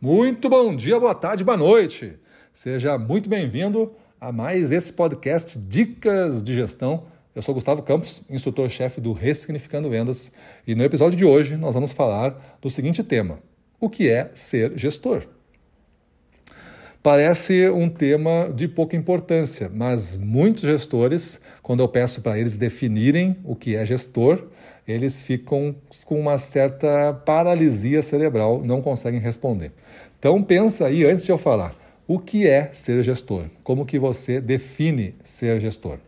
Muito bom dia, boa tarde, boa noite. Seja muito bem-vindo a mais esse podcast Dicas de Gestão. Eu sou Gustavo Campos, instrutor-chefe do Ressignificando Vendas, e no episódio de hoje nós vamos falar do seguinte tema: o que é ser gestor? Parece um tema de pouca importância, mas muitos gestores, quando eu peço para eles definirem o que é gestor, eles ficam com uma certa paralisia cerebral, não conseguem responder. Então pensa aí antes de eu falar, o que é ser gestor? Como que você define ser gestor?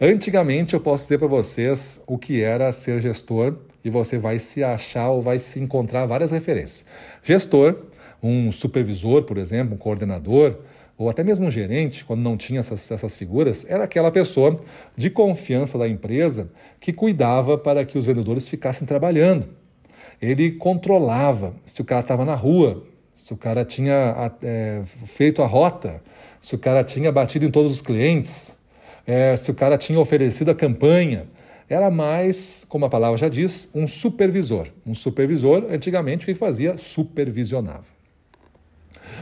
Antigamente eu posso dizer para vocês o que era ser gestor e você vai se achar ou vai se encontrar várias referências. Gestor, um supervisor, por exemplo, um coordenador, ou até mesmo um gerente, quando não tinha essas, essas figuras, era aquela pessoa de confiança da empresa que cuidava para que os vendedores ficassem trabalhando. Ele controlava se o cara estava na rua, se o cara tinha é, feito a rota, se o cara tinha batido em todos os clientes, é, se o cara tinha oferecido a campanha. Era mais, como a palavra já diz, um supervisor. Um supervisor, antigamente, o que fazia? Supervisionava.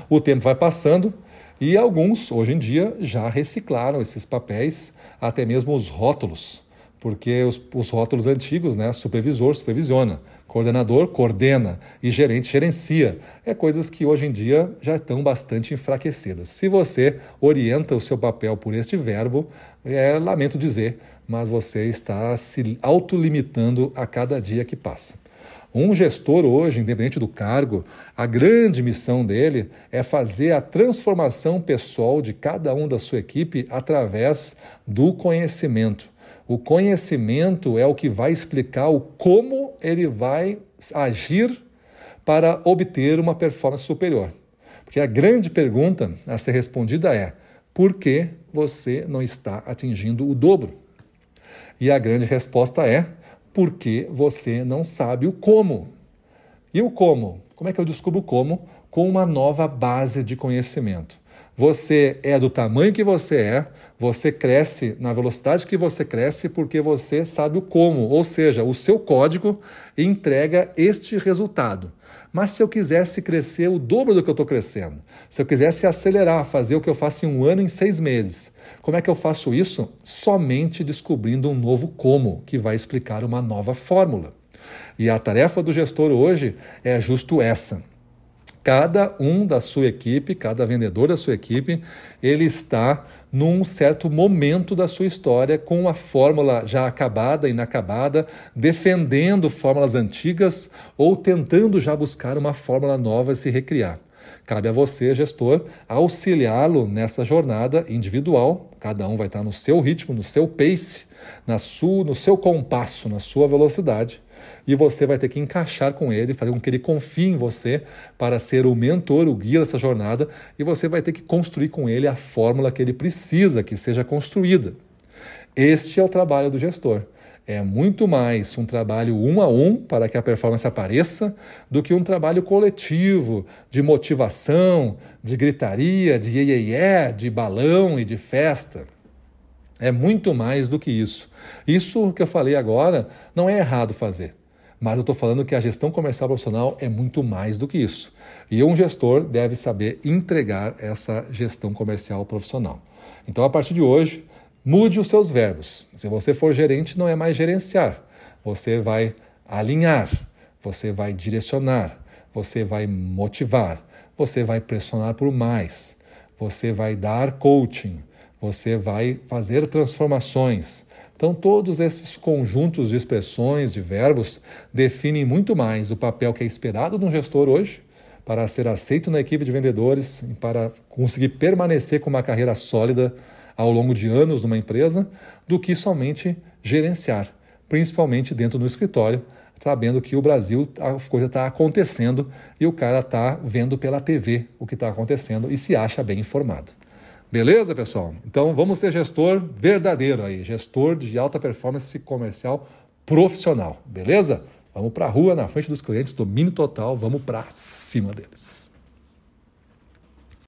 O tempo vai passando e alguns, hoje em dia, já reciclaram esses papéis, até mesmo os rótulos, porque os, os rótulos antigos, né, supervisor supervisiona, coordenador coordena e gerente gerencia. É coisas que hoje em dia já estão bastante enfraquecidas. Se você orienta o seu papel por este verbo, é, lamento dizer, mas você está se autolimitando a cada dia que passa. Um gestor hoje, independente do cargo, a grande missão dele é fazer a transformação pessoal de cada um da sua equipe através do conhecimento. O conhecimento é o que vai explicar o como ele vai agir para obter uma performance superior. Porque a grande pergunta a ser respondida é: por que você não está atingindo o dobro? E a grande resposta é: porque você não sabe o como. E o como? Como é que eu descubro o como? Com uma nova base de conhecimento. Você é do tamanho que você é, você cresce na velocidade que você cresce porque você sabe o como, ou seja, o seu código entrega este resultado. Mas se eu quisesse crescer o dobro do que eu estou crescendo, se eu quisesse acelerar, fazer o que eu faço em um ano em seis meses, como é que eu faço isso? Somente descobrindo um novo como, que vai explicar uma nova fórmula. E a tarefa do gestor hoje é justo essa. Cada um da sua equipe, cada vendedor da sua equipe, ele está num certo momento da sua história com uma fórmula já acabada, inacabada, defendendo fórmulas antigas ou tentando já buscar uma fórmula nova e se recriar. Cabe a você, gestor, auxiliá-lo nessa jornada individual. Cada um vai estar no seu ritmo, no seu pace, na sua, no seu compasso, na sua velocidade. E você vai ter que encaixar com ele, fazer com que ele confie em você para ser o mentor, o guia dessa jornada. E você vai ter que construir com ele a fórmula que ele precisa que seja construída. Este é o trabalho do gestor é muito mais um trabalho um a um para que a performance apareça do que um trabalho coletivo de motivação, de gritaria, de iê, iê, iê de balão e de festa. É muito mais do que isso. Isso que eu falei agora não é errado fazer. Mas eu estou falando que a gestão comercial profissional é muito mais do que isso. E um gestor deve saber entregar essa gestão comercial profissional. Então, a partir de hoje, Mude os seus verbos. Se você for gerente, não é mais gerenciar. Você vai alinhar, você vai direcionar, você vai motivar, você vai pressionar por mais, você vai dar coaching, você vai fazer transformações. Então, todos esses conjuntos de expressões, de verbos, definem muito mais o papel que é esperado de um gestor hoje para ser aceito na equipe de vendedores e para conseguir permanecer com uma carreira sólida ao longo de anos numa empresa do que somente gerenciar, principalmente dentro do escritório, sabendo que o Brasil, a coisa está acontecendo e o cara está vendo pela TV o que está acontecendo e se acha bem informado. Beleza, pessoal? Então vamos ser gestor verdadeiro aí, gestor de alta performance comercial profissional, beleza? Vamos para a rua, na frente dos clientes, domínio total, vamos para cima deles.